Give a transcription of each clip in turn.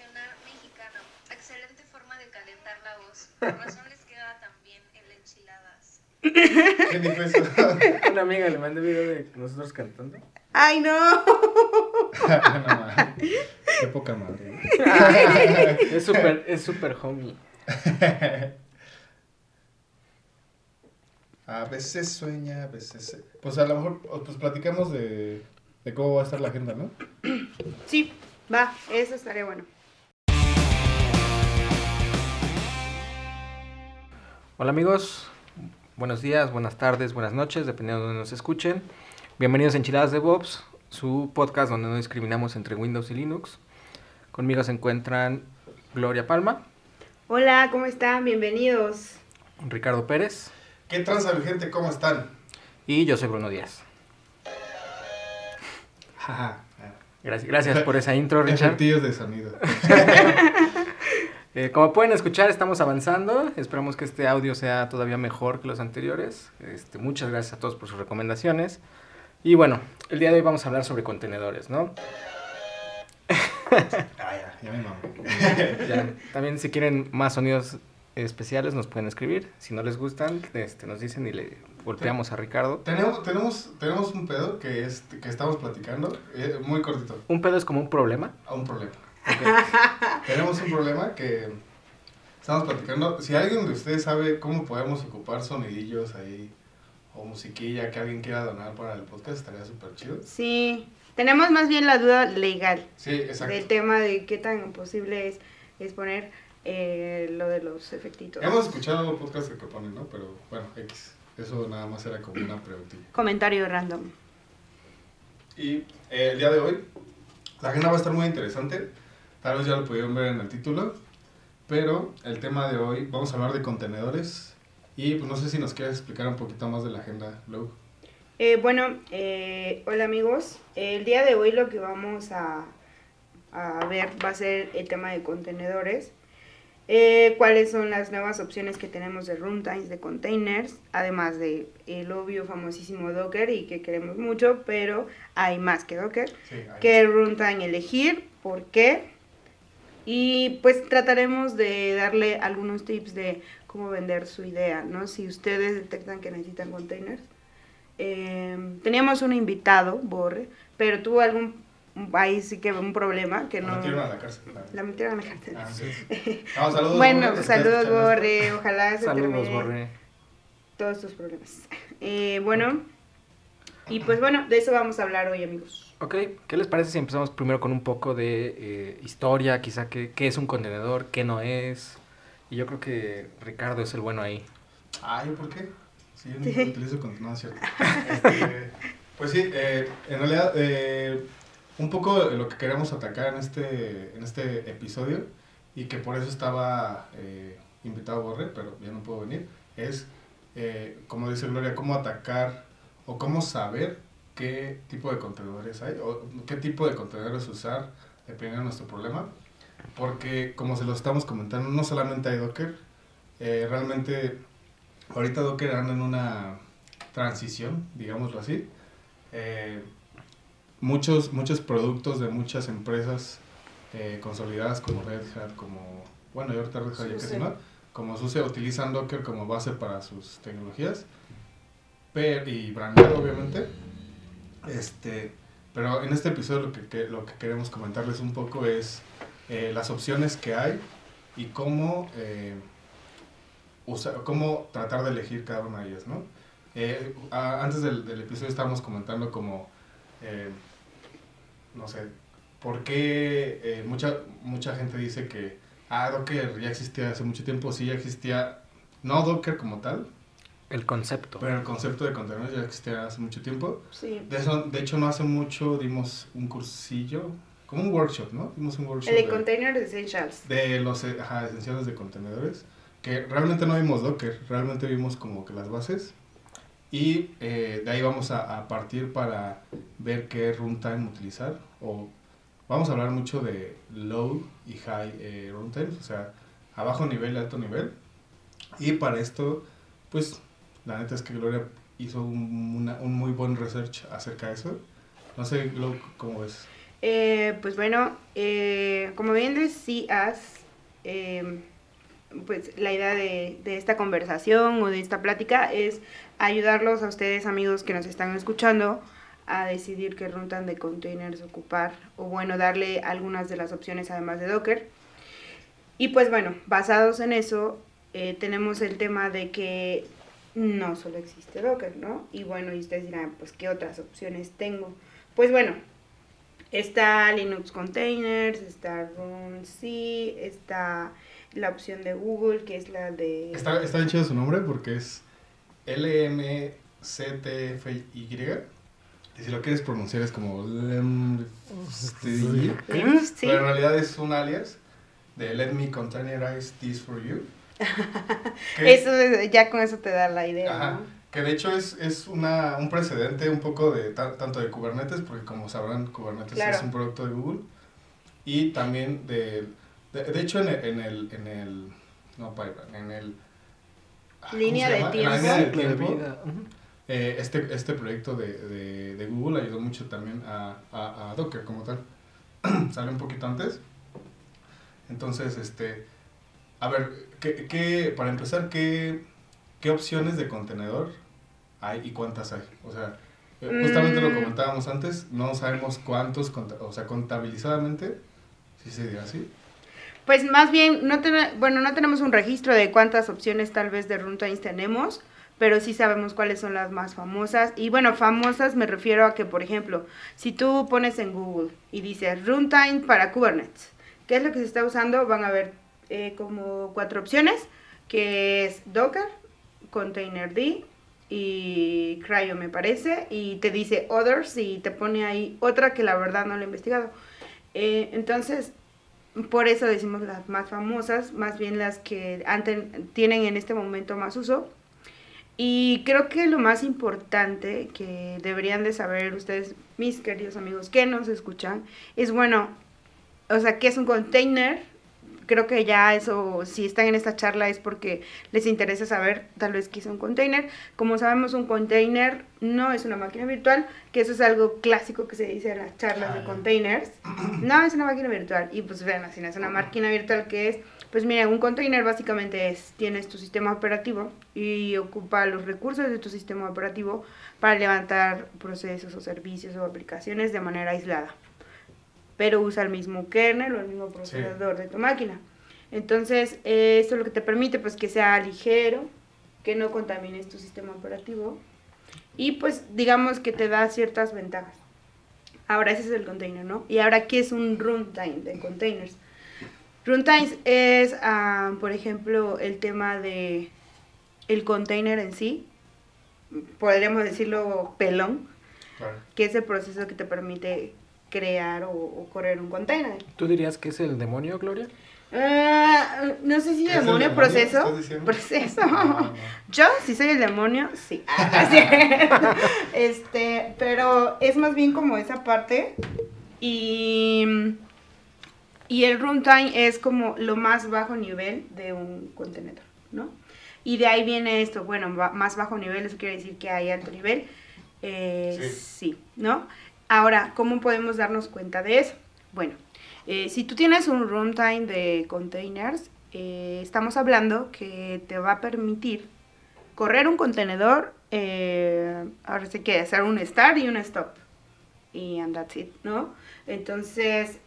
Nacional mexicano. Excelente forma de calentar la voz. Por razón les queda también el enchiladas. ¿Quién dijo eso? Una amiga le mandó video de nosotros cantando. ¡Ay, no! Qué poca madre. Es súper, es súper homie. A veces sueña, a veces... se- Pues a lo mejor, pues platicamos de, de cómo va a estar la agenda, ¿no? Sí, va, eso estaría bueno. Hola amigos, buenos días, buenas tardes, buenas noches, dependiendo de donde nos escuchen. Bienvenidos a Enchiladas de Bobs, su podcast donde no discriminamos entre Windows y Linux. Conmigo se encuentran Gloria Palma, Hola, ¿cómo están? Bienvenidos. Ricardo Pérez ¿Qué transa, mi gente? ¿Cómo están? y yo soy Bruno Díaz. Gracias por esa intro, Richard. Efectillos de sonido. Eh, como pueden escuchar, estamos avanzando. Esperamos que este audio sea todavía mejor que los anteriores. Este, muchas gracias a todos por sus recomendaciones. Y bueno, el día de hoy vamos a hablar sobre contenedores, ¿no? Ah, ya, ya me mamé. Ya, también si quieren más sonidos especiales nos pueden escribir. Si no les gustan, este, nos dicen y le golpeamos a Ricardo. Tenemos, tenemos, tenemos un pedo que, es, que estamos platicando, eh, muy cortito, Un pedo es como un problema. a un problema. tenemos un problema que estamos platicando. Si alguien de ustedes sabe cómo podemos ocupar sonidillos ahí o musiquilla que alguien quiera donar para el podcast, estaría súper chido. Sí, tenemos más bien la duda legal Sí, exacto. del tema de qué tan posible es, es poner eh, lo de los efectitos. Hemos escuchado podcasts que proponen, ¿no? Pero bueno, X. Eso nada más era como una preguntilla. Comentario random. Y eh, el día de hoy, la agenda va a estar muy interesante. Tal vez ya lo pudieron ver en el título. Pero el tema de hoy, vamos a hablar de contenedores. Y pues no sé si nos quieres explicar un poquito más de la agenda, Lou. Eh, bueno, eh, hola amigos. El día de hoy lo que vamos a, a ver va a ser el tema de contenedores. Eh, cuáles son las nuevas opciones que tenemos de runtimes, de containers, además de el obvio famosísimo Docker y que queremos mucho, pero hay más que Docker. Sí, qué runtime elegir, por qué. Y pues trataremos de darle algunos tips de cómo vender su idea, ¿no? Si ustedes detectan que necesitan containers. Eh, teníamos un invitado, Borre, pero tuvo algún, ahí sí que un problema que no... metieron a la cárcel. La metieron a la cárcel. Ah, sí. No, saludos, bueno, Borre, saludos Borre, ojalá se Saludos, termine Borre. todos tus problemas. Eh, bueno, y pues bueno, de eso vamos a hablar hoy amigos. Ok, ¿qué les parece si empezamos primero con un poco de eh, historia? Quizá qué, qué es un contenedor, qué no es. Y yo creo que Ricardo es el bueno ahí. Ay, ¿por qué? Sí, yo no utilizo continuo, ¿cierto? Este, pues sí, eh, en realidad, eh, un poco lo que queremos atacar en este, en este episodio, y que por eso estaba eh, invitado Borre, pero ya no puedo venir, es, eh, como dice Gloria, cómo atacar o cómo saber qué tipo de contenedores hay, o qué tipo de contenedores usar, dependiendo de nuestro problema. Porque, como se lo estamos comentando, no solamente hay Docker, eh, realmente ahorita Docker anda en una transición, digámoslo así. Eh, muchos, muchos productos de muchas empresas eh, consolidadas como Red Hat, como, bueno, y ahorita Red Hat ya casi no, como SUSE utilizan Docker como base para sus tecnologías, pero, y brandeado obviamente. Este, pero en este episodio lo que, lo que queremos comentarles un poco es eh, las opciones que hay y cómo, eh, cómo tratar de elegir cada una de ellas, ¿no? Eh, antes del, del episodio estábamos comentando como, eh, no sé, por qué mucha, mucha gente dice que, ah, Docker ya existía hace mucho tiempo, sí ya existía, no Docker como tal, El concepto. pero el concepto de contenedores ya existía hace mucho tiempo. Sí. De, eso, de hecho, no hace mucho dimos un cursillo, como un workshop, ¿no? Dimos un workshop El de de, Container Essentials. de los ajá, esenciales de contenedores, que realmente no vimos Docker, realmente vimos como que las bases. Y eh, de ahí vamos a, a partir para ver qué runtime utilizar. O vamos a hablar mucho de low y high eh, runtimes, o sea, a bajo nivel y alto nivel. Y para esto, pues, la neta es que Gloria hizo un, una- un muy buen research acerca de eso. No sé, Glo, ¿cómo ves? Eh, pues bueno, eh, como bien decías, eh, pues la idea de, de esta conversación o de esta plática es ayudarlos a ustedes amigos que nos están escuchando a decidir qué runtime de containers ocupar o bueno, darle algunas de las opciones además de Docker. Y pues bueno, basados en eso, eh, tenemos el tema de que no solo existe Docker, ¿no? Y bueno, y ustedes dirán, pues, ¿qué otras opciones tengo? Pues bueno, está Linux Containers, está RunC, está la opción de Google, que es la de... Está, está bien chido su nombre porque es LMCTFY. Y si lo quieres pronunciar es como... Pero en realidad es un alias de Let me containerize this for you. Que- Eso, ya con eso te da la idea, Ajá, ¿no? que de hecho es, es una, un precedente un poco de ta- tanto de Kubernetes, porque como sabrán, Kubernetes Claro. es un producto de Google, y también de, de, de hecho en el, en el, en el, no en el... ah, ¿cómo Línea de llama? En la línea tiempo. de vida. Eh, este, este proyecto de, de, de Google ayudó mucho también a, a, a Docker como tal. Sale un poquito antes. Entonces, este, a ver, ¿qué, qué, para empezar, ¿qué, ¿qué opciones de contenedor hay y cuántas hay? O sea, eh, justamente lo Mm. comentábamos antes, no sabemos cuántos, o sea, contabilizadamente, si se dirá así. Pues más bien, no ten- bueno, no tenemos un registro de cuántas opciones tal vez de runtimes tenemos, pero sí sabemos cuáles son las más famosas. Y bueno, famosas me refiero a que, por ejemplo, si tú pones en Google y dices runtime para Kubernetes, ¿qué es lo que se está usando? Van a ver eh, como cuatro opciones, que es Docker, Containerd y Cryo me parece, y te dice Others y te pone ahí otra que la verdad no lo he investigado. Eh, entonces, por eso decimos las más famosas, más bien las que anten- tienen en este momento más uso. Y creo que lo más importante que deberían de saber ustedes, mis queridos amigos que nos escuchan, es bueno, o sea, ¿qué es un container? Creo que ya eso, si están en esta charla es porque les interesa saber tal vez qué es un container. Como sabemos, un container no es una máquina virtual, que eso es algo clásico que se dice en las charlas Ah, de ya. containers. No, es una máquina virtual. Y pues vean, si no es una máquina virtual, ¿qué es? Pues miren, un container básicamente es, tienes tu sistema operativo y ocupa los recursos de tu sistema operativo para levantar procesos o servicios o aplicaciones de manera aislada. Pero usa el mismo kernel o el mismo procesador de tu máquina. Entonces, eh, esto lo que te permite pues que sea ligero, que no contamines tu sistema operativo y pues digamos que te da ciertas ventajas. Ahora ese es el container, ¿no? Y ahora, ¿qué es un runtime de containers? Runtimes es, ah, por ejemplo, el tema de el container en sí, podríamos decirlo pelón, Claro. que es el proceso que te permite crear o, o correr un container. ¿Tú dirías que es el demonio, Gloria? Ah, no sé si ¿Es el demonio, demonio, proceso. estás diciendo? Proceso. No, no. Yo, si soy el demonio, sí. Ah, este, pero es más bien como esa parte. Y, y el runtime es como lo más bajo nivel de un contenedor, ¿no? Y de ahí viene esto, bueno, más bajo nivel, eso quiere decir que hay alto nivel. Eh, Sí. sí, ¿no? Ahora, ¿cómo podemos darnos cuenta de eso? Bueno, eh, si tú tienes un runtime de containers, eh, estamos hablando que te va a permitir correr un contenedor, eh, ahora sí que hacer un start y un stop. Y and that's it, ¿no? Entonces,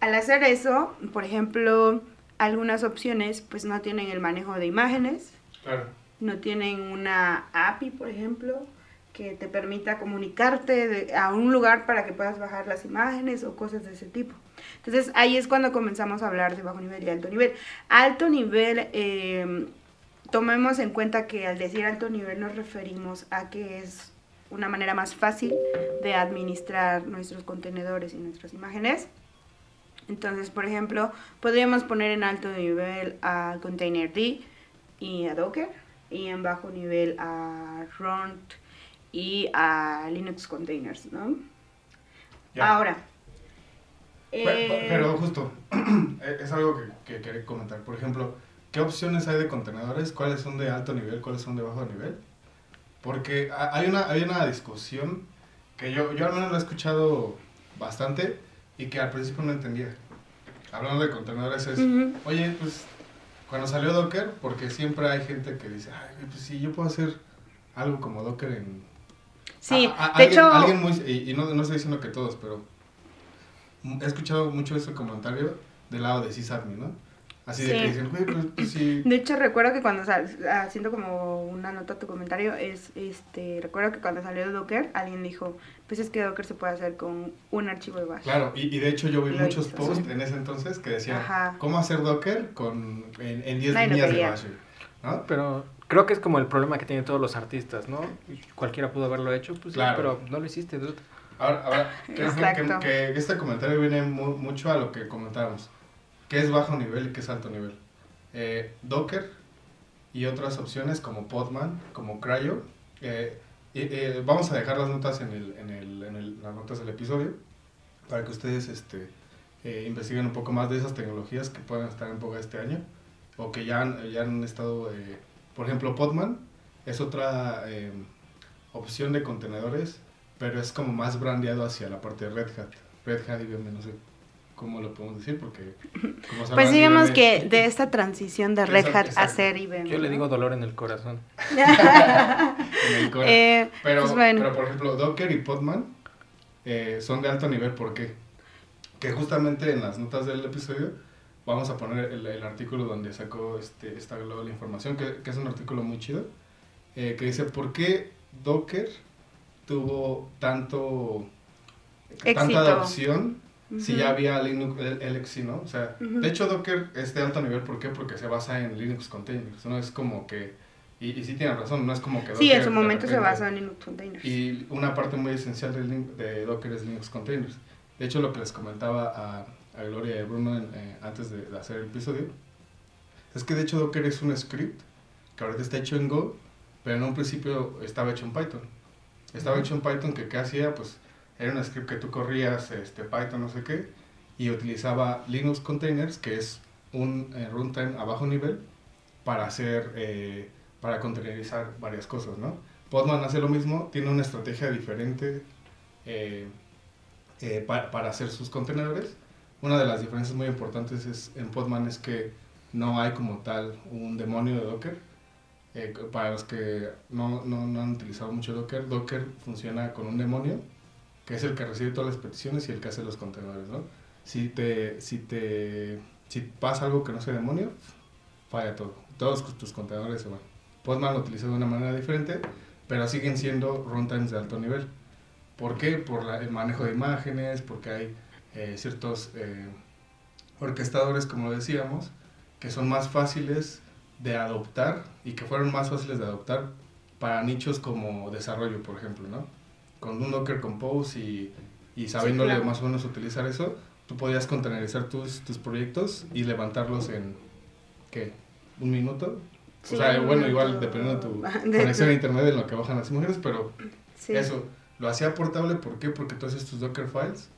al hacer eso, por ejemplo, algunas opciones pues no tienen el manejo de imágenes, Claro. no tienen una API, por ejemplo, que te permita comunicarte de- a un lugar para que puedas bajar las imágenes o cosas de ese tipo. Entonces ahí es cuando comenzamos a hablar de bajo nivel y alto nivel. Alto nivel, eh, tomemos en cuenta que al decir alto nivel nos referimos a que es una manera más fácil de administrar nuestros contenedores y nuestras imágenes. Entonces, por ejemplo, podríamos poner en alto nivel a Containerd y a Docker, y en bajo nivel a Runt y a Linux Containers, ¿no? Ya. Ahora. Eh, Pero justo, eh, es algo que, que quería comentar. Por ejemplo, ¿qué opciones hay de contenedores? ¿Cuáles son de alto nivel? ¿Cuáles son de bajo nivel? Porque ha- hay una, hay una discusión que yo, yo al menos lo he escuchado bastante y que al principio no entendía. Hablando de contenedores es, Ujú. oye, pues cuando salió Docker, porque siempre hay gente que dice, ay, pues sí, yo puedo hacer algo como Docker en... Sí, A- a- de alguien, hecho, alguien muy, y, y no, no estoy diciendo que todos, pero he escuchado mucho ese comentario del lado de sysadmin, ¿no? Así de que dicen, güey, pues, pues sí... de hecho recuerdo que cuando sal, haciendo como una nota a tu comentario es este recuerdo que cuando salió Docker alguien dijo pues es que Docker se puede hacer con un archivo de bash. Claro, y, y de hecho yo vi Lo muchos hizo, posts sí. en ese entonces que decían, Ajá. ¿cómo hacer Docker con, en, en 10 Nadie lo líneas de. Bash? ¿No? Pero creo que es como el problema que tienen todos los artistas, ¿no? Cualquiera pudo haberlo hecho, pues sí, Claro. pero no lo hiciste, dude. Ahora, ahora creo que, Exacto. que- que este comentario viene mu- mucho a lo que comentábamos. ¿Qué es bajo nivel y qué es alto nivel? Eh, Docker y otras opciones como Podman, como Cryo. eh, y, eh, vamos a dejar las notas en, el, en, el, en el- las notas del episodio para que ustedes este, eh, investiguen un poco más de esas tecnologías que puedan estar en boga este año o que ya han, ya han estado, eh, por ejemplo, Podman es otra eh, opción de contenedores, pero es como más brandeado hacia la parte de Red Hat. Red Hat IBM, no sé cómo lo podemos decir, porque como sabrán, Pues digamos IBM que de esta transición de Red Exacto, Hat a ser IBM. Yo le digo dolor en el corazón. en el core. Eh, Pero, pues bueno. pero por ejemplo, Docker y Podman eh, son de alto nivel, ¿por qué? Que justamente en las notas del episodio vamos a poner el, el artículo donde sacó este, esta global información, que, que es un artículo muy chido, eh, que dice, ¿por qué Docker tuvo tanto, Éxito. tanta adopción si Ujú. ya había Linux, el- LXC, ¿no? O sea, Ujú. de hecho Docker es de alto nivel, ¿por qué? Porque se basa en Linux containers, no es como que, y, y sí tiene razón, no es como que Sí, Docker en su momento se basó en Linux Containers. y una parte muy esencial de, de Docker es Linux Containers. De hecho, lo que les comentaba a, a Gloria y a Bruno en- eh, antes de, de hacer el episodio, es que de hecho Docker es un script que ahorita está hecho en Go, pero en un principio estaba hecho en Python. Estaba hecho en Python que qué hacía, pues era un script que tú corrías, este, Python no sé qué, y utilizaba Linux Containers, que es un eh, runtime a bajo nivel, para hacer, eh, para containerizar varias cosas, ¿no? Podman hace lo mismo, tiene una estrategia diferente eh, eh, pa- para hacer sus contenedores. Una de las diferencias muy importantes es, en Podman es que no hay como tal un demonio de Docker. Eh, para los que no, no, no han utilizado mucho Docker, Docker funciona con un demonio, que es el que recibe todas las peticiones y el que hace los contenedores, ¿no? Si te, si te, si pasa algo que no sea demonio, falla todo. Todos tus contenedores se van. Postman lo utiliza de una manera diferente, pero siguen siendo runtimes de alto nivel. ¿Por qué? Por la- el manejo de imágenes, porque hay eh, ciertos eh, orquestadores, como decíamos, que son más fáciles de adoptar y que fueron más fáciles de adoptar para nichos como desarrollo, por ejemplo, ¿no? Con un Docker Compose y, y sabiéndole claro. más o menos utilizar eso, tú podías containerizar tus, tus proyectos y levantarlos en, ¿qué? ¿Un minuto? Sí, o sea, bueno, igual dependiendo de tu De conexión a internet en lo que bajan las imágenes, pero Sí. eso, lo hacía portable, ¿por qué? Porque tú haces tus Docker files,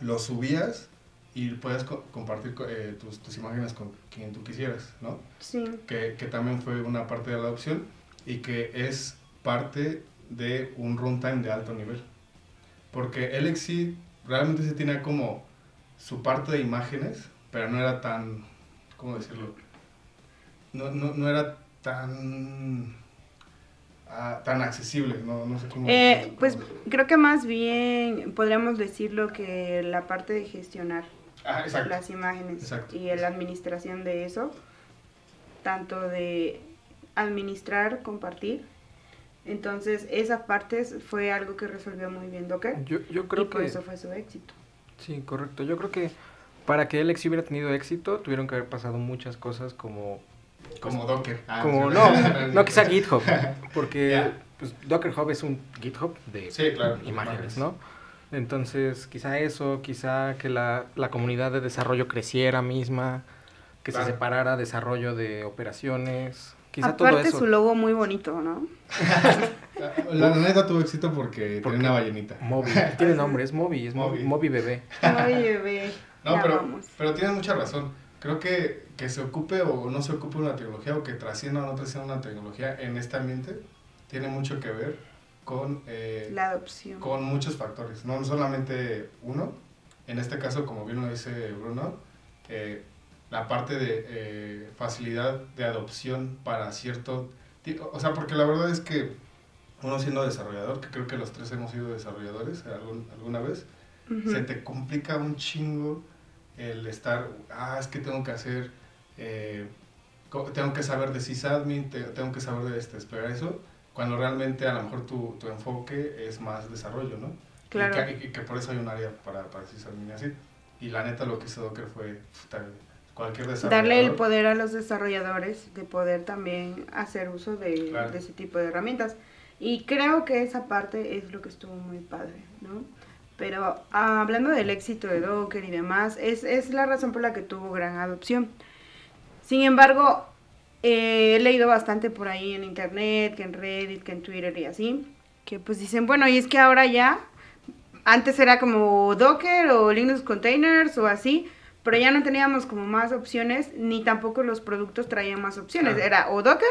los subías y puedes co- compartir co- eh, tus, tus imágenes con quien tú quisieras, ¿no? Sí. Que, que también fue una parte de la adopción y que es parte de un runtime de alto nivel. Porque LXC realmente se tenía como su parte de imágenes, pero no era tan, ¿cómo decirlo? No, no, no era tan, ah, tan accesible, no, no sé cómo... Eh, cómo- pues cómo- creo que más bien podríamos decirlo que la parte de gestionar Ah, exacto. las imágenes Exacto. y la administración de eso, tanto de administrar, compartir. Entonces, esa parte fue algo que resolvió muy bien Docker Yo, yo y creo por que... eso fue su éxito. Sí, correcto. Yo creo que para que Alex hubiera tenido éxito, tuvieron que haber pasado muchas cosas como... Como Docker. Ah, como no, no quizá GitHub, porque pues, Docker Hub es un GitHub de Sí, claro. imágenes, ¿no? Entonces, quizá eso, quizá que la, la comunidad de desarrollo creciera misma, que Claro. se separara desarrollo de operaciones, quizá todo Aparte eso. su logo muy bonito, ¿no? La neta tuvo éxito porque Porque- tenía una ballenita. Moby, tiene nombre, es Moby, es Moby, Moby. Moby bebé. No, ya pero, vamos. pero tienes mucha razón. Creo que, que se ocupe o no se ocupe una tecnología o que trascienda o no trascienda una tecnología en este ambiente tiene mucho que ver con, eh, La adopción. con muchos factores. No solamente uno, en este caso, como bien lo dice Bruno, eh, la parte de eh, facilidad de adopción para cierto... O sea, porque la verdad es que uno siendo desarrollador, que creo que los tres hemos sido desarrolladores algún- alguna vez, se te complica un chingo el estar, ah, es que tengo que hacer, eh, tengo que saber de sysadmin, te- tengo que saber de este, esperar eso, cuando realmente a lo mejor tu, tu enfoque es más desarrollo, ¿no? Claro. Y que, y que por eso hay un área para, para sysadmin y así. Y la neta lo que hizo Docker fue puta, cualquier desarrollador. Darle el poder a los desarrolladores de poder también hacer uso de, Claro. de ese tipo de herramientas. Y creo que esa parte es lo que estuvo muy padre, ¿no? Pero ah, hablando del éxito de Docker y demás, es, es la razón por la que tuvo gran adopción. Sin embargo, eh, he leído bastante por ahí en internet, que en Reddit, que en Twitter y así, que pues dicen, bueno, y es que ahora ya, antes era como Docker o Linux Containers o así, pero ya no teníamos como más opciones, ni tampoco los productos traían más opciones, Claro. era o Docker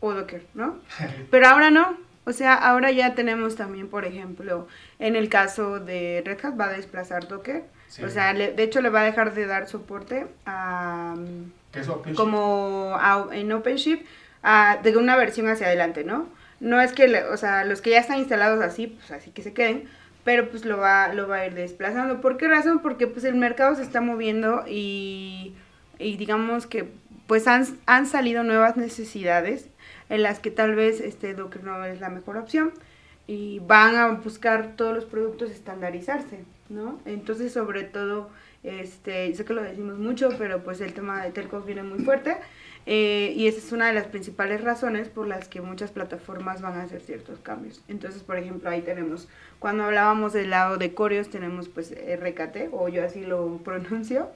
o Docker, ¿no? Pero ahora no. O sea, ahora ya tenemos también, por ejemplo, en el caso de Red Hat va a desplazar Docker. Sí. O sea, le- de hecho le va a dejar de dar soporte a ¿Qué es OpenShift? como a- en OpenShift a- de una versión hacia adelante, ¿no? No es que, le- o sea, los que ya están instalados así, pues así que se queden, pero pues lo va, lo va a ir desplazando. ¿Por qué razón? Porque pues el mercado se está moviendo y, y digamos que pues han, han salido nuevas necesidades en las que tal vez este Docker no es la mejor opción y van a buscar todos los productos estandarizarse, ¿no? Entonces, sobre todo, este, sé que lo decimos mucho, pero pues el tema de telcos viene muy fuerte eh, y esa es una de las principales razones por las que muchas plataformas van a hacer ciertos cambios. Entonces, por ejemplo, ahí tenemos, cuando hablábamos del lado de Coreos, tenemos pues RKT, o yo así lo pronuncio,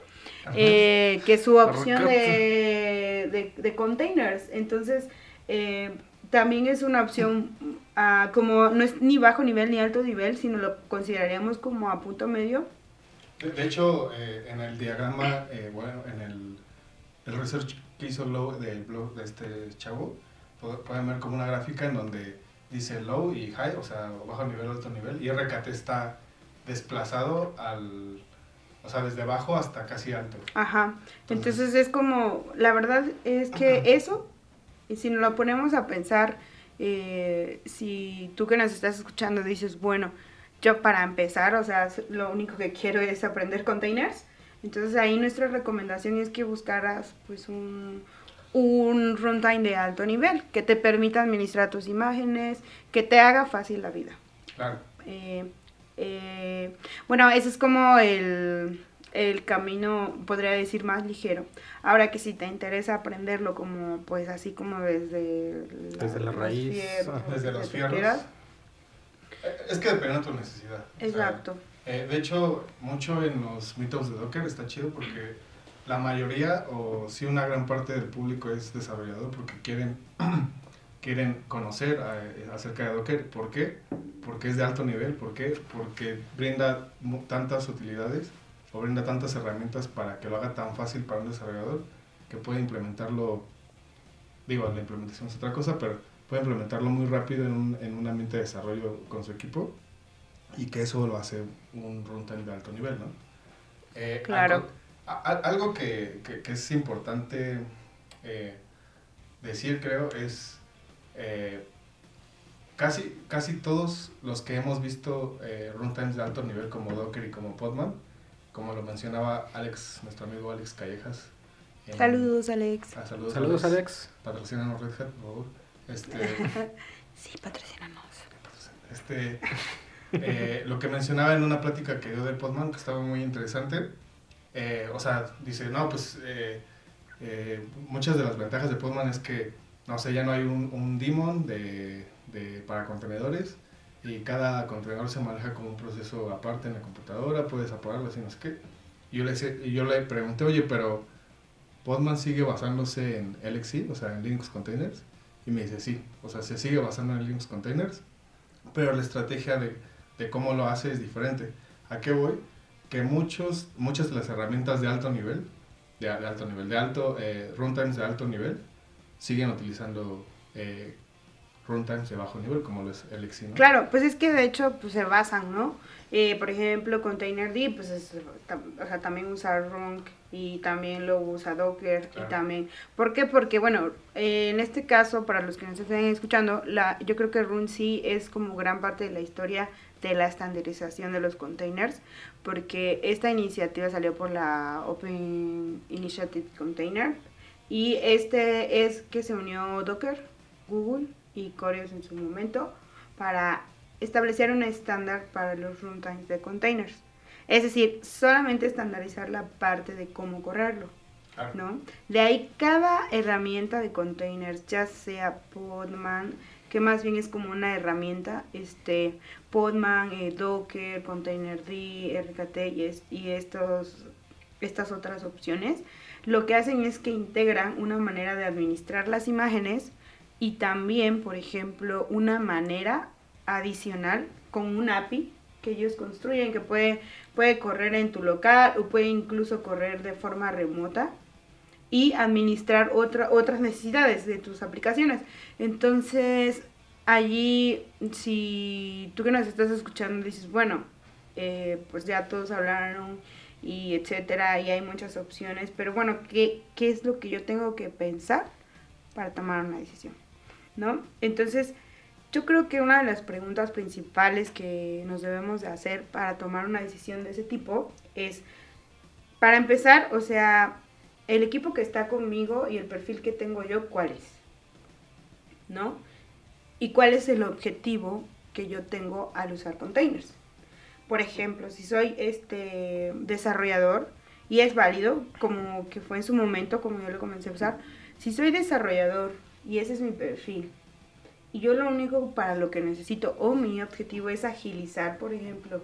eh, que es su opción de, de, de containers. Entonces, eh, también es una opción ah, como no es ni bajo nivel ni alto nivel, sino lo consideraríamos como a punto medio. De, de hecho, eh, en el diagrama, eh, bueno, en el, el research que hizo Low del blog de este chavo, pu- pueden ver como una gráfica en donde dice low y high, o sea, bajo nivel, alto nivel, y RKT está desplazado al, o sea, desde bajo hasta casi alto. Ajá. Entonces- Entonces es como, la verdad es que eso, y si nos lo ponemos a pensar, eh, si tú que nos estás escuchando dices, bueno, yo para empezar, o sea, lo único que quiero es aprender containers, entonces ahí nuestra recomendación es que buscaras pues un, un runtime de alto nivel que te permita administrar tus imágenes, que te haga fácil la vida. Claro. Eh, eh, bueno, ese es como el, el camino, podría decir, más ligero. Ahora que si te interesa aprenderlo como, pues así como desde, Desde la raíz, fierros. Desde lo los fierros. quieras. Eh, Es que depende de tu necesidad. O sea, Exacto. Eh, de hecho, mucho en los meetups de Docker está chido porque la mayoría, o sí una gran parte del público es desarrollador porque quieren, quieren conocer eh, acerca de Docker. ¿Por qué? Porque es de alto nivel. ¿Por qué? Porque brinda tantas utilidades o brinda tantas herramientas para que lo haga tan fácil para un desarrollador que puede implementarlo, digo, la implementación es otra cosa, pero puede implementarlo muy rápido en un, en un ambiente de desarrollo con su equipo y que eso lo hace un runtime de alto nivel, ¿no? Eh, Claro. Algo, a- a- algo que, que- que es importante eh, decir, creo, es eh, casi, casi todos los que hemos visto runtimes de alto nivel como Docker y como Podman, como lo mencionaba Alex, nuestro amigo Alex Callejas. en- Saludos, Alex. Ah, saludos, Saludos, Alex. Patrocínanos Red Hat, por favor. Este, Sí, patrocínanos. Este, eh, lo que mencionaba en una plática que dio de Podman, que estaba muy interesante, eh, o sea, dice, no, pues eh, eh, muchas de las ventajas de Podman es que, no sé, ya no hay un, un daemon de, de- para contenedores y cada contenedor se maneja como un proceso aparte en la computadora, puedes apagarlo, así no qué. Y yo le, yo le pregunté, oye, pero Podman sigue basándose en LXC, o sea, en Linux Containers. Y me dice, sí, o sea, se sigue basando en Linux Containers, pero la estrategia de, de cómo lo hace es diferente. ¿A qué voy? Que muchos, muchas de las herramientas de alto nivel, de, de alto nivel, de alto, eh, runtimes de alto nivel, siguen utilizando eh, runtimes de bajo nivel, como lo es Elixir. ¿no? Claro, pues es que de hecho pues, se basan, ¿no? Eh, por ejemplo, Containerd, pues es, o sea, también usa Runk y también lo usa Docker Claro. y también... ¿Por qué? Porque, bueno, eh, en este caso, para los que nos estén escuchando, la, yo creo que Run sí es como gran parte de la historia de la estandarización de los containers, porque esta iniciativa salió por la Open Initiative Container y este es que se unió Docker, Google y Coreos en su momento para establecer un estándar para los runtimes de containers. Es decir, solamente estandarizar la parte de cómo correrlo. ¿no? De ahí cada herramienta de containers, ya sea Podman, que más bien es como una herramienta, este, Podman, eh, Docker, Containerd, RKT y, es- y estos, estas otras opciones, lo que hacen es que integran una manera de administrar las imágenes y también, por ejemplo, una manera adicional con un API que ellos construyen que puede, puede correr en tu local o puede incluso correr de forma remota y administrar otra, otras necesidades de tus aplicaciones. Entonces, allí, si tú que nos estás escuchando dices, bueno, eh, pues ya todos hablaron y etcétera, y hay muchas opciones, pero bueno, ¿qué, ¿qué es lo que yo tengo que pensar para tomar una decisión? ¿No? Entonces, yo creo que una de las preguntas principales que nos debemos de hacer para tomar una decisión de ese tipo es, para empezar, o sea, el equipo que está conmigo y el perfil que tengo yo, ¿cuál es? ¿No? ¿Y cuál es el objetivo que yo tengo al usar containers? Por ejemplo, si soy este desarrollador, y es válido, como que fue en su momento, como yo lo comencé a usar, si soy desarrollador y ese es mi perfil, y yo lo único para lo que necesito o mi objetivo es agilizar, por ejemplo,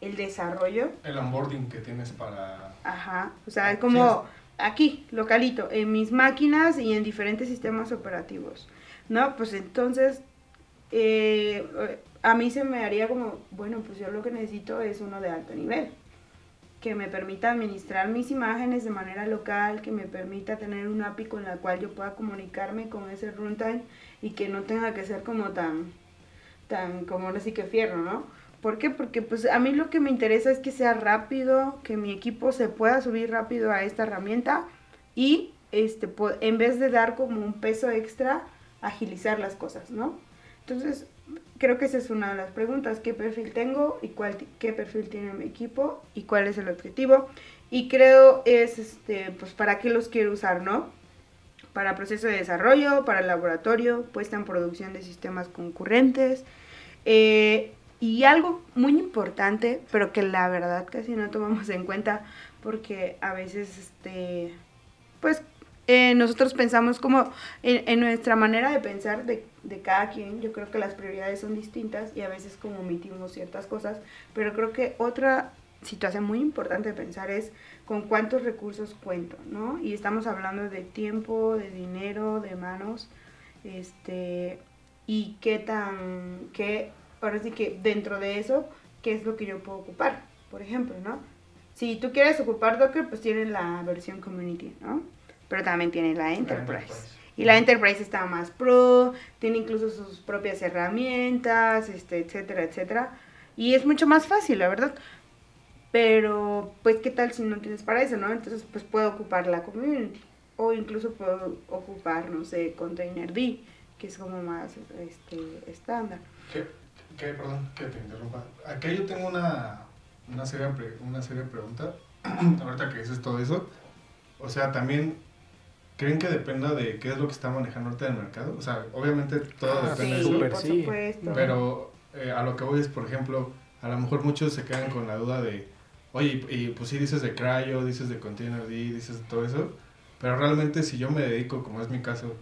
el desarrollo, El onboarding que tienes para... Ajá, o sea, es como aquí, localito, en mis máquinas y en diferentes sistemas operativos, ¿no? Pues entonces, eh, a mí se me haría como, bueno, pues yo lo que necesito es uno de alto nivel, que me permita administrar mis imágenes de manera local, que me permita tener un API con la cual yo pueda comunicarme con ese runtime y que no tenga que ser como tan, tan, como ahora sí que fierro, ¿no? ¿Por qué? Porque pues a mí lo que me interesa es que sea rápido, que mi equipo se pueda subir rápido a esta herramienta y este en vez de dar como un peso extra, agilizar las cosas, ¿no? Entonces, creo que esa es una de las preguntas, ¿qué perfil tengo y cuál qué perfil tiene mi equipo y cuál es el objetivo? Y creo es este pues para qué los quiero usar, ¿no? Para proceso de desarrollo, para laboratorio, puesta en producción de sistemas concurrentes, eh, y algo muy importante, pero que la verdad casi no tomamos en cuenta porque a veces, este, pues eh, nosotros pensamos como en, nuestra manera de pensar de, cada quien, yo creo que las prioridades son distintas y a veces como omitimos ciertas cosas, pero creo que otra situación muy importante de pensar es con cuántos recursos cuento, ¿no? Y estamos hablando de tiempo, de dinero, de manos, este, y qué tan, qué, ahora sí que dentro de eso, qué es lo que yo puedo ocupar, por ejemplo, ¿no? Si tú quieres ocupar Docker, pues tiene la versión community, ¿no? Pero también tiene la enterprise. Enterprise. Y la Enterprise está más pro, tiene incluso sus propias herramientas, este, etcétera, etcétera. Y es mucho más fácil, la verdad. Pero, pues, ¿qué tal si no tienes para eso, no? Entonces, pues, puedo ocupar la community. O incluso puedo ocupar, no sé, Containerd, que es como más este, estándar. ¿Qué, qué- perdón, que te interrumpa. Aquí yo tengo una, una, pre- una serie de preguntas. Ahorita que dices todo eso. O sea, también, ¿creen que dependa de qué es lo que está manejando ahorita en el mercado? O sea, obviamente todo Ah, depende de sí, eso. súper, por sí. supuesto. Pero eh, a lo que voy es, por ejemplo, a lo mejor muchos se quedan con la duda de, oye, y, y, pues sí dices de Cryo, dices de Containerd, dices de todo eso, pero realmente si yo me dedico, como es mi caso,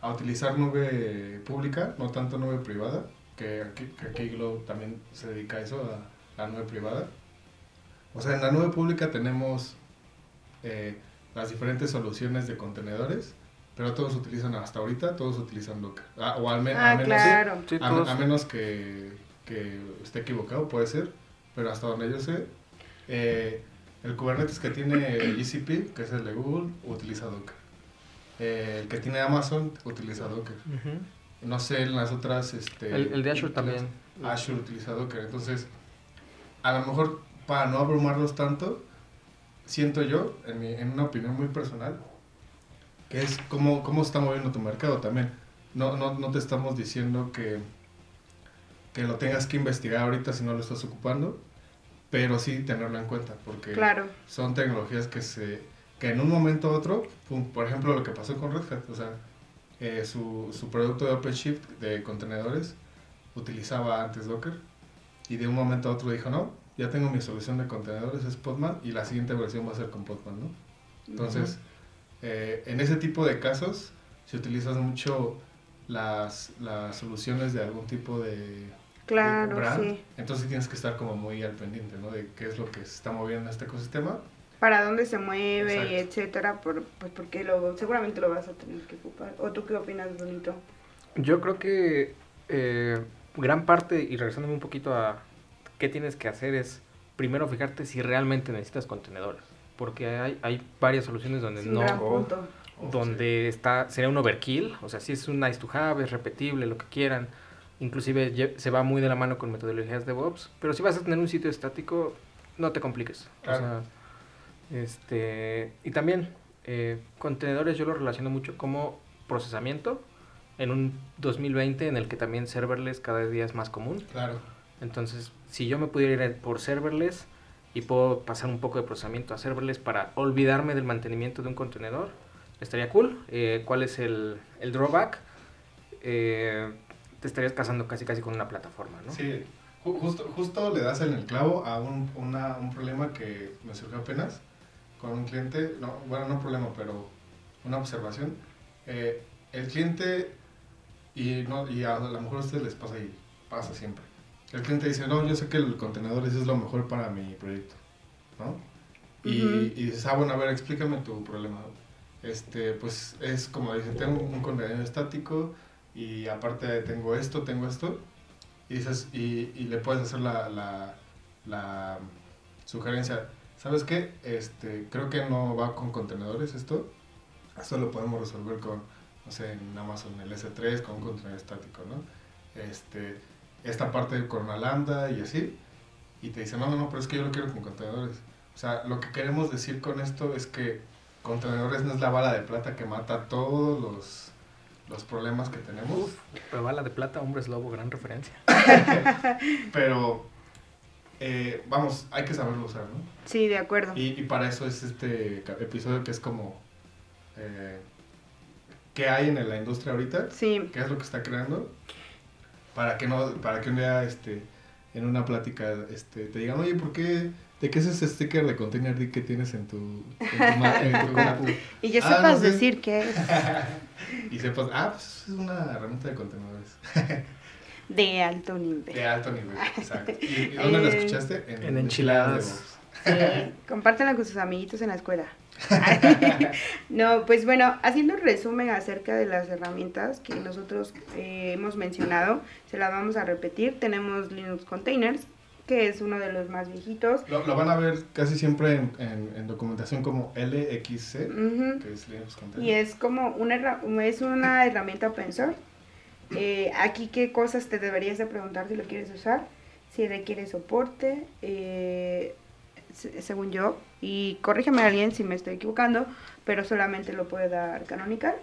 a utilizar nube pública, no tanto nube privada, que aquí, que aquí Glow también se dedica a eso, a la nube privada. O sea, en la nube pública tenemos eh, las diferentes soluciones de contenedores, pero todos utilizan, hasta ahorita, todos utilizan Docker. Ah, o al, men- ah, al menos... claro. Sí, A, a menos que, que esté equivocado, puede ser, pero hasta donde yo sé, eh, el Kubernetes que tiene GCP, que es el de Google, utiliza Docker. Eh, el que tiene Amazon utiliza Docker. Ujú. no sé, en las otras... Este, El, el de Azure también. Azure utiliza Docker. Entonces, a lo mejor para no abrumarlos tanto, siento yo, en, mi- en una opinión muy personal, que es cómo, cómo está moviendo tu mercado también. No, no, no te estamos diciendo que, que lo tengas que investigar ahorita si no lo estás ocupando, pero sí tenerlo en cuenta, porque Claro. son tecnologías que se que en un momento u otro, pum, por ejemplo lo que pasó con Red Hat, o sea, eh, su, su producto de OpenShift de contenedores utilizaba antes Docker y de un momento a otro dijo, no, ya tengo mi solución de contenedores, es Podman y la siguiente versión va a ser con Podman, ¿no? Entonces, eh, en ese tipo de casos, si utilizas mucho las, las soluciones de algún tipo de, de Claro, brand, sí. entonces tienes que estar como muy al pendiente, ¿no? De qué es lo que se está moviendo en este ecosistema Para dónde se mueve y Exacto. etcétera, por, pues porque lo, seguramente lo vas a tener que ocupar. ¿O tú qué opinas, Bonito? Yo creo que eh, gran parte, y regresándome un poquito a qué tienes que hacer, es primero fijarte si realmente necesitas contenedores. Porque hay, hay varias soluciones donde no, gran punto. Oh, donde está sería un overkill, o sea, si es un nice to have, es repetible, lo que quieran. Inclusive se va muy de la mano con metodologías de DevOps, pero si vas a tener un sitio estático, no te compliques. Claro. O sea, este, y también eh, contenedores yo lo relaciono mucho como procesamiento en un 2020 en el que también serverless cada día es más común. Claro. Entonces, si yo me pudiera ir por serverless y puedo pasar un poco de procesamiento a serverless para olvidarme del mantenimiento de un contenedor, estaría cool. Eh, ¿Cuál es el, el drawback? Eh, te estarías casando casi casi con una plataforma, ¿no? Sí, ju- justo, justo le das en el clavo a un, un problema que me surgió apenas con un cliente, no, bueno, no un problema, pero una observación. Eh, el cliente, y, no, y a lo mejor a ustedes les pasa y pasa siempre. El cliente dice, no, yo sé que el contenedor es lo mejor para mi proyecto, ¿no? Y, y dices, ah, bueno, a ver, explícame tu problema. Este, pues es como dice, tengo un contenedor estático y aparte tengo esto, tengo esto. Y dices, y, y le puedes hacer la, la, la sugerencia, ¿sabes qué? Este, creo que no va con contenedores esto. Esto lo podemos resolver con, no sé, en Amazon el S3 con un contenedor estático, ¿no? Este, esta parte con una lambda y así. Y te dice, no, no, no, pero es que yo lo quiero con contenedores. O sea, lo que queremos decir con esto es que contenedores no es la bala de plata que mata todos los, los problemas que tenemos. Uf, pero bala de plata, hombres lobo, gran referencia. Pero, eh, vamos, hay que saberlo usar, ¿no? Sí, de acuerdo. Y, y para eso es este episodio que es como, eh, ¿qué hay en la industria ahorita? Sí, ¿Qué es lo que está creando? Para que, no, para que un día, este, en una plática, este, te digan, oye, ¿por qué? ¿De qué es ese sticker de Container D que tienes en tu, en tu, en tu compu?" y ya Ah, sepas no sé. decir qué es Y sepas, ah, pues es una herramienta de contenedores. de alto nivel. De alto nivel, exacto. ¿Y, dónde lo Eh, escuchaste? en Enchiladas. de Vox. Sí, compártanlo con sus amiguitos en la escuela. no, pues bueno, haciendo un resumen acerca de las herramientas que nosotros eh, hemos mencionado, se las vamos a repetir. Tenemos Linux Containers, que es uno de los más viejitos. Lo, lo van a ver casi siempre en, en, en documentación como LXC, que es Linux Container. Y es como una, es una herramienta open source. Eh, aquí qué cosas te deberías de preguntar si lo quieres usar, si requiere soporte, eh, según yo, y corrígeme a alguien si me estoy equivocando, pero solamente lo puede dar Canonical,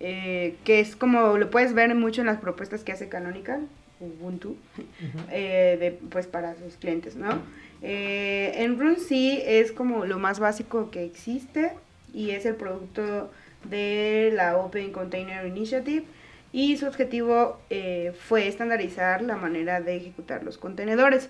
eh, que es como lo puedes ver mucho en las propuestas que hace Canonical, Ubuntu, eh, de, pues para sus clientes, ¿no? Eh, en Run sí es como lo más básico que existe y es el producto de la Open Container Initiative y su objetivo eh, fue estandarizar la manera de ejecutar los contenedores.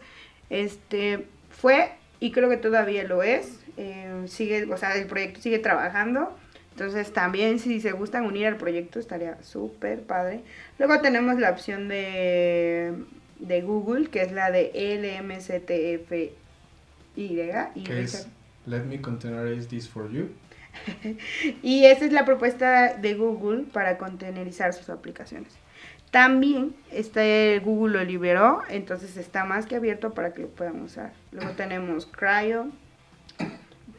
Este fue y creo que todavía lo es. eh, sigue, o sea, el proyecto sigue trabajando. Entonces también si se gustan unir al proyecto estaría súper padre. Luego tenemos la opción de, de Google, que es la de LMCTFY. Y es Let me containerize this for you. Y esa es la propuesta de Google para contenerizar sus aplicaciones. También este Google lo liberó, entonces está más que abierto para que lo puedan usar. Luego tenemos Cryo,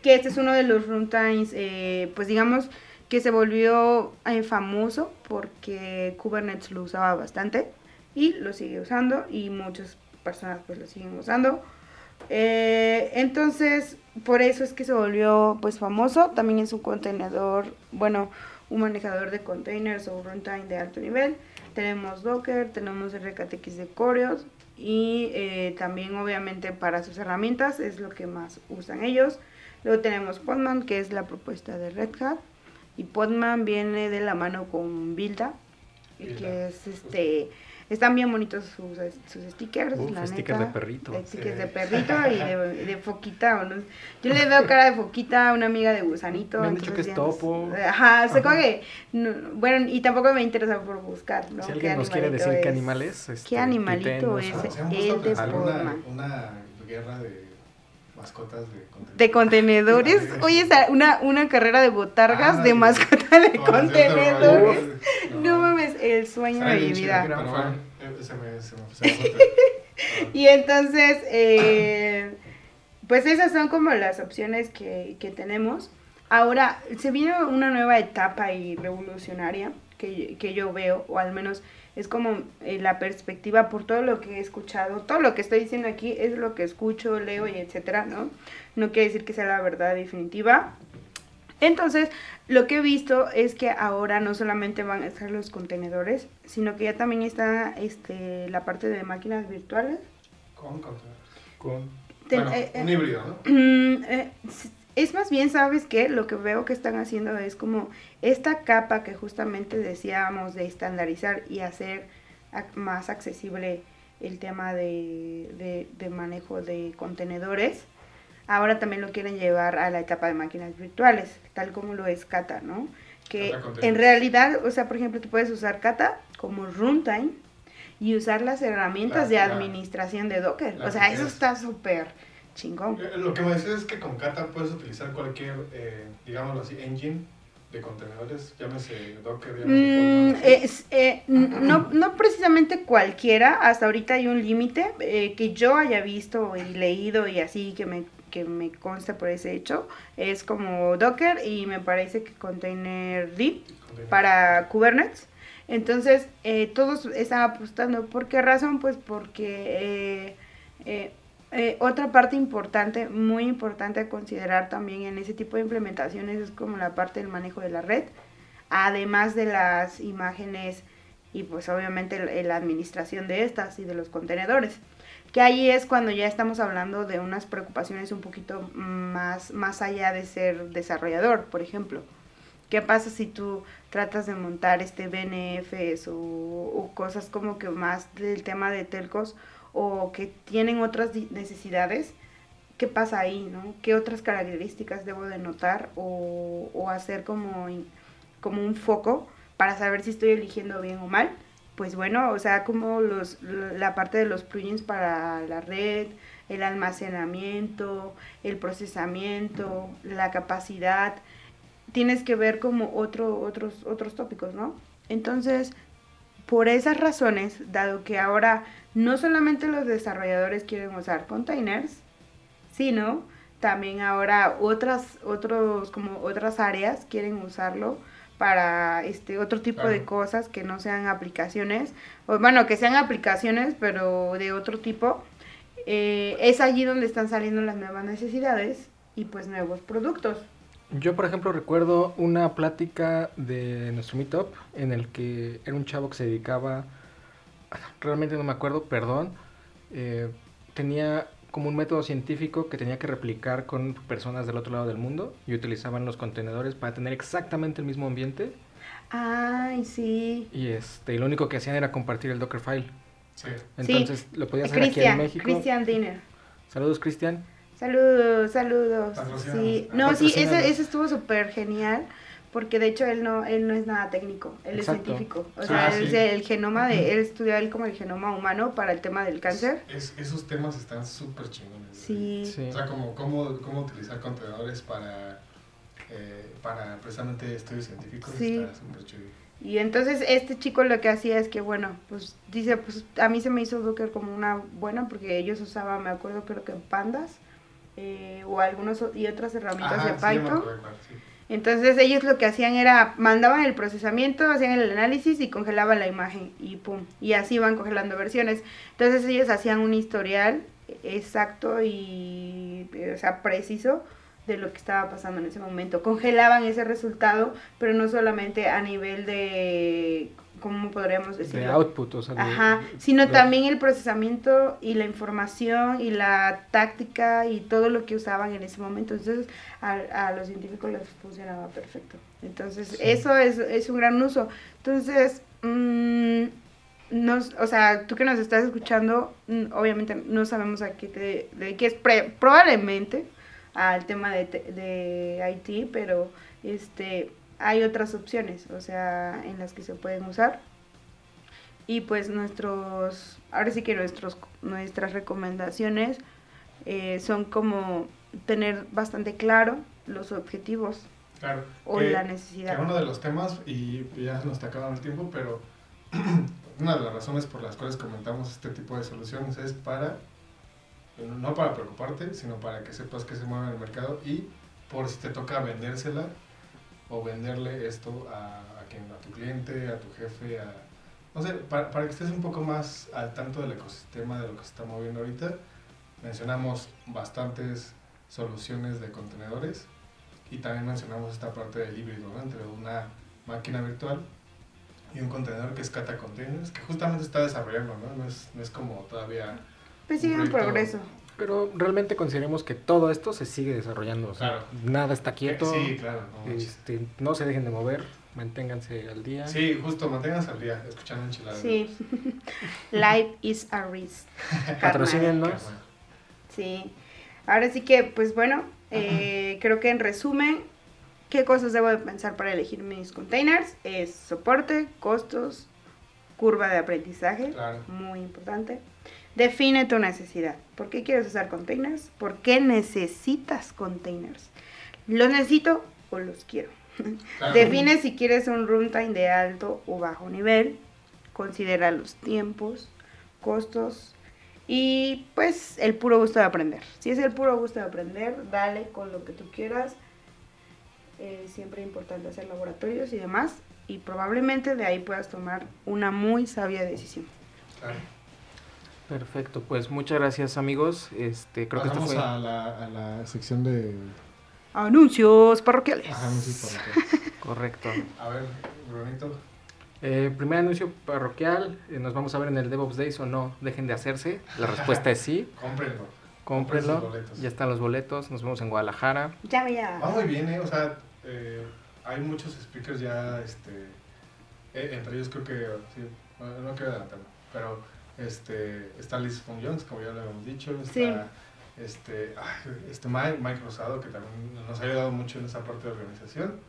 que este es uno de los runtimes, eh, pues digamos, que se volvió eh, famoso porque Kubernetes lo usaba bastante y lo sigue usando y muchas personas pues lo siguen usando. Eh, entonces, por eso es que se volvió pues famoso. También es un contenedor, bueno, un manejador de containers o runtime de alto nivel. Tenemos Docker, tenemos RKTX de Coreos y eh, también obviamente para sus herramientas es lo que más usan ellos. Luego tenemos Podman, que es la propuesta de Red Hat. Y Podman viene de la mano con Builda, Builda. que es este están bien bonitos sus, sus stickers, Uf, la stickers neta. de perrito. Stickers Sí. de perrito y de, de foquita. ¿o no? Yo le veo cara de foquita a una amiga de gusanito. Me han dicho que es topo. Ajá, se Ajá. como que, no, bueno, y tampoco me interesa por buscar, ¿no? Si ¿Qué alguien nos quiere decir qué animal es, este, ¿Qué animalito es? El de pensar una, guerra de mascotas de contenido. De contenedores. Oye, una, una carrera de botargas Ah, de mascota de contenedores. No el sueño de mi vida. Gran fan. Se me, se me, se me fue. Ah. Y entonces, eh, pues esas son como las opciones que, que tenemos. Ahora, se viene una nueva etapa y revolucionaria que, que yo veo, o al menos es como eh, la perspectiva por todo lo que he escuchado, todo lo que estoy diciendo aquí es lo que escucho, leo y etcétera, ¿no? No quiere decir que sea la verdad definitiva. Entonces, lo que he visto es que ahora no solamente van a estar los contenedores, sino que ya también está este, la parte de máquinas virtuales. Con contenedores. Con- Ten- Bueno, eh, eh, un híbrido, ¿no? Mm, eh, es más bien, ¿sabes qué? Lo que veo que están haciendo es como esta capa que justamente decíamos de estandarizar y hacer ac- más accesible el tema de, de- de manejo de contenedores. Ahora también lo quieren llevar a la etapa de máquinas virtuales, tal como lo es Kata, ¿no? Que en realidad, o sea, por ejemplo, tú puedes usar Kata como runtime y usar las herramientas La- de la- administración de Docker. O sea, eso containers. está súper chingón. Lo que me decías es que con Kata puedes utilizar cualquier, eh, digámoslo así, engine de contenedores, llámese Docker, llámese Mm, es, eh, no, no precisamente cualquiera, hasta ahorita hay un límite eh, que yo haya visto y leído y así que me, que me consta por ese hecho, es como Docker y me parece que Containerd para Kubernetes. Entonces, eh, todos están apostando. ¿Por qué razón? Pues porque eh, eh, otra parte importante, muy importante a considerar también en ese tipo de implementaciones es como la parte del manejo de la red, además de las imágenes y pues obviamente la administración de estas y de los contenedores. Que ahí es cuando ya estamos hablando de unas preocupaciones un poquito más, más allá de ser desarrollador, por ejemplo. ¿Qué pasa si tú tratas de montar este BNFs o, cosas como que más del tema de telcos o que tienen otras necesidades? ¿Qué pasa ahí, no? ¿Qué otras características debo de notar o, o hacer como, como un foco para saber si estoy eligiendo bien o mal? Pues bueno, o sea, como los, la parte de los plugins para la red, el almacenamiento, el procesamiento, la capacidad, tienes que ver como otro, otros, otros tópicos, ¿no? Entonces, por esas razones, dado que ahora no solamente los desarrolladores quieren usar containers, sino también ahora otras, otros, como otras áreas quieren usarlo para este otro tipo de cosas que no sean aplicaciones, o bueno, que sean aplicaciones, pero de otro tipo. Eh, es allí donde están saliendo las nuevas necesidades y pues nuevos productos. Yo, por ejemplo, recuerdo una plática de nuestro meetup en el que era un chavo que se dedicaba, realmente no me acuerdo, perdón, eh, tenía como un método científico que tenía que replicar con personas del otro lado del mundo y utilizaban los contenedores para tener exactamente el mismo ambiente Ay, sí. y este, y lo único que hacían era compartir el Dockerfile. Sí. Entonces lo podías hacer aquí en Cristian, México. Cristian Diner. Saludos, Cristian. Saludos, saludos. Sí. No, sí, ese, ese estuvo súper genial. Porque de hecho él no, él no es nada técnico, él Exacto. es científico. O Ah, sea, él sí. es el genoma de, él estudió él como el genoma humano para el tema del cáncer. Es- esos temas están súper chingones. Sí. Sí. O sea, como cómo, cómo utilizar contenedores para, eh, para precisamente estudios científicos Sí. está súper chido. Y entonces este chico lo que hacía es que, bueno, pues dice, pues a mí se me hizo Docker como una buena porque ellos usaban, me acuerdo, creo que Pandas eh, o algunos y otras herramientas Ajá, de sí, ya me Python. cuál, sí. Entonces ellos lo que hacían era, mandaban el procesamiento, hacían el análisis y congelaban la imagen y pum, y así iban congelando versiones. Entonces ellos hacían un historial exacto y, o sea, preciso de lo que estaba pasando en ese momento. Congelaban ese resultado, pero no solamente a nivel de ¿cómo podríamos decirlo? De output, o sea, de- Ajá, sino de- también el procesamiento y la información y la táctica y todo lo que usaban en ese momento. Entonces, a, a los científicos les funcionaba perfecto. Entonces, Sí. eso es, es un gran uso. Entonces, mm, nos, o sea, tú que nos estás escuchando, mm, obviamente no sabemos a qué te dediques, probablemente al tema de, de IT, pero este hay otras opciones, o sea, en las que se pueden usar. Y pues nuestros, ahora sí que nuestros, nuestras recomendaciones eh, son como tener bastante claro los objetivos Claro. o que- la que necesidad. uno de los temas, y ya nos está acabando el tiempo, pero una de las razones por las cuales comentamos este tipo de soluciones es para, no para preocuparte, sino para que sepas que se mueve en el mercado y por si te toca vendérsela o venderle esto a, a quien, a tu cliente, a tu jefe, a, no sé, para, para que estés un poco más al tanto del ecosistema de lo que se está moviendo ahorita. Mencionamos bastantes soluciones de contenedores y también mencionamos esta parte del híbrido, ¿no? entre una máquina virtual y un contenedor que es Kata Containers, que justamente está desarrollando, ¿no? No es, no es como todavía... Pues sigue en progreso. Pero realmente consideremos que todo esto se sigue desarrollando. O sea, Claro. nada está quieto. Sí, claro. no, este, no se dejen de mover, manténganse al día. Sí, justo, manténganse al día, escuchando enchiladas. Sí. Life is a risk. Patrocínenos. Sí. Ahora sí que, pues bueno, eh, creo que en resumen, ¿qué cosas debo de pensar para elegir mis containers? Es soporte, costos, curva de aprendizaje, Claro. muy importante. Define tu necesidad. ¿Por qué quieres usar containers? ¿Por qué necesitas containers? ¿Los necesito o los quiero? Claro. Define si quieres un runtime de alto o bajo nivel. Considera los tiempos, costos y pues el puro gusto de aprender. Si es el puro gusto de aprender, dale con lo que tú quieras. Eh, siempre es importante hacer laboratorios y demás. Y probablemente de ahí puedas tomar una muy sabia decisión. Claro. Perfecto, pues muchas gracias amigos. Este, creo que esto fue a la, a la sección de... Anuncios parroquiales. Ajá, no por qué. correcto. A ver, Brunito. Eh, primer anuncio parroquial, eh, nos vamos a ver en el DevOps Days o no, dejen de hacerse. La respuesta es sí, Cómprenlo. cómprenlo. Ya están los boletos, nos vemos en Guadalajara. Ya, ya. Va muy bien, ¿eh? O sea, eh, hay muchos speakers ya, este, eh, entre ellos creo que, sí, bueno, no quiero adelantarlo, pero este, está Liz von Jones, como ya lo habíamos dicho, está Sí. este, este Mike, Mike Rosado, que también nos ha ayudado mucho en esa parte de organización.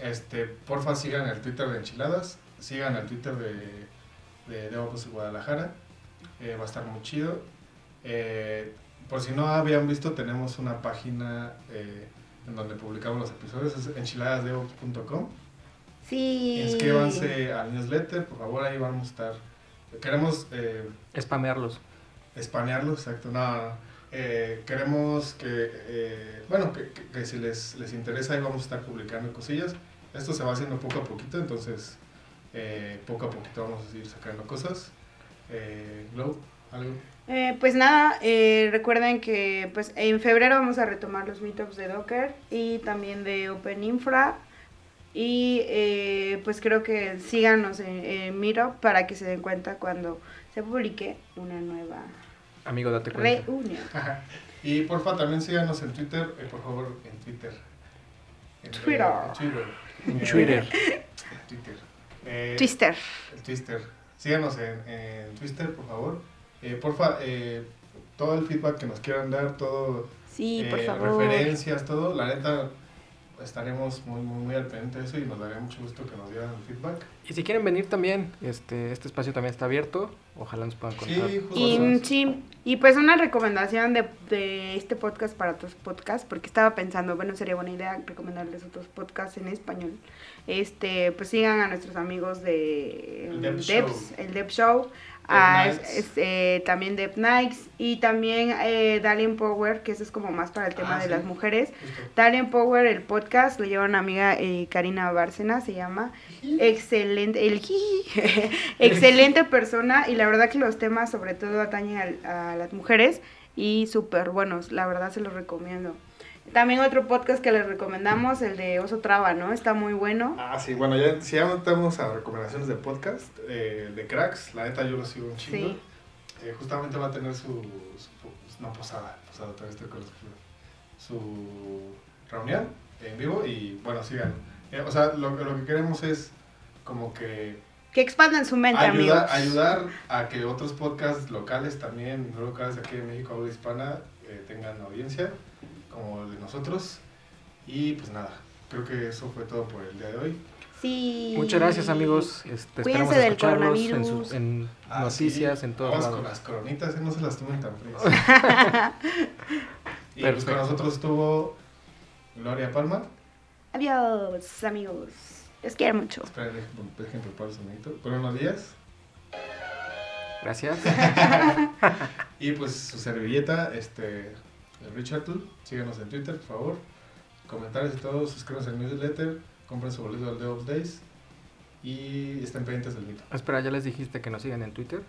Este, porfa sigan el Twitter de Enchiladas, sigan el Twitter de, de DevOps Guadalajara, eh, va a estar muy chido. Eh, por si no habían visto, tenemos una página eh, en donde publicamos los episodios, es enchiladasdevops.com. Sí. Inscríbanse al newsletter, por favor, ahí vamos a estar. Queremos eh, Spamearlos. espanearlo, exacto. No. Eh, queremos que, eh, bueno, que, que- que si les, les interesa, ahí vamos a estar publicando cosillas. Esto se va haciendo poco a poquito, entonces eh, poco a poquito vamos a ir sacando cosas. Eh, Glow, algo. Eh, pues nada, eh, recuerden que pues en febrero vamos a retomar los meetups de Docker y también de Open Infra. Y eh, pues creo que síganos en, en Meetup para que se den cuenta cuando se publique una nueva Amigo, date cuenta. reunión. Y porfa, también síganos en Twitter, eh, por favor, en Twitter. En, eh, Twitter. en Twitter. En Eh, Twitter. en Twitter. Eh, Twister. El Twister. Síganos en, en Twitter, por favor. Eh, porfa, eh, todo el feedback que nos quieran dar, todo, Sí, por favor. referencias, todo, la neta, estaremos muy, muy, muy al pendiente de eso y nos daría mucho gusto que nos dieran el feedback. Y si quieren venir también, este, este espacio también está abierto. Ojalá nos puedan contar. Sí. Y, sí, y pues una recomendación de, de este podcast para otros podcasts, porque estaba pensando, bueno, sería buena idea recomendarles otros podcasts en español. Este, pues sigan a nuestros amigos de El Show. el Dev Show. A es- eh, también Death Nights y también eh, Dalian Power, que eso es como más para el tema Ah, de sí. las mujeres. Justo. Dalian Power, el podcast, lo lleva una amiga eh, Karina Bárcena, se llama. Excelente, el excelente persona y la verdad que los temas sobre todo atañen al- a, las mujeres y súper buenos, la verdad se los recomiendo. También otro podcast que les recomendamos, el de Oso Traba, ¿no? Está muy bueno. Ah, sí, bueno, ya, si ya estamos a recomendaciones de podcast, eh, de cracks, la neta yo lo sigo un chingo. Sí. Eh, justamente va a tener su, su- no posada, posada vez estoy con los- su reunión en vivo y bueno, sigan. Eh, o sea, lo, lo que queremos es como que Que expandan su mente, ayuda- amigos. ayudar a que otros podcasts locales también, no locales aquí de México, habla hispana, eh, tengan audiencia, como el de nosotros. Y pues nada, creo que eso fue todo por el día de hoy. Sí. Muchas gracias amigos. Este, Cuídense esperamos del escucharlos en, coronavirus. sus- en Ah, noticias, sí, en todos Vamos con las cronitas, eh, no se las tomen tan frías. y pues con nosotros estuvo Gloria Palma. Adiós, amigos. Les quiero mucho. Espera, dejen, dejen preparar el sonidito. Buenos días. Gracias. Y pues su servilleta, este, el Richard Tool. Síganos en Twitter, por favor. Comentarios y todo, suscríbanse al newsletter, compren su boleto al DevOps Days y estén pendientes del mito. Espera, ¿ya les dijiste que nos sigan en Twitter?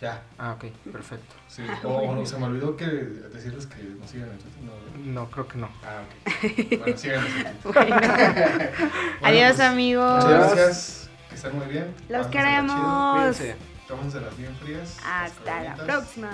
Ya, Ah, ok, perfecto. sí. O, no, se me olvidó que decirles que nos sigan en Twitter. No. No, creo que no. Ah, ok. Bueno, síganos en Twitter. Bueno. Bueno, Adiós, pues, amigos. Muchas gracias. Que estén muy bien. Los Pásensela chido. queremos. Cuídense. Tómenselas bien frías. Hasta la próxima.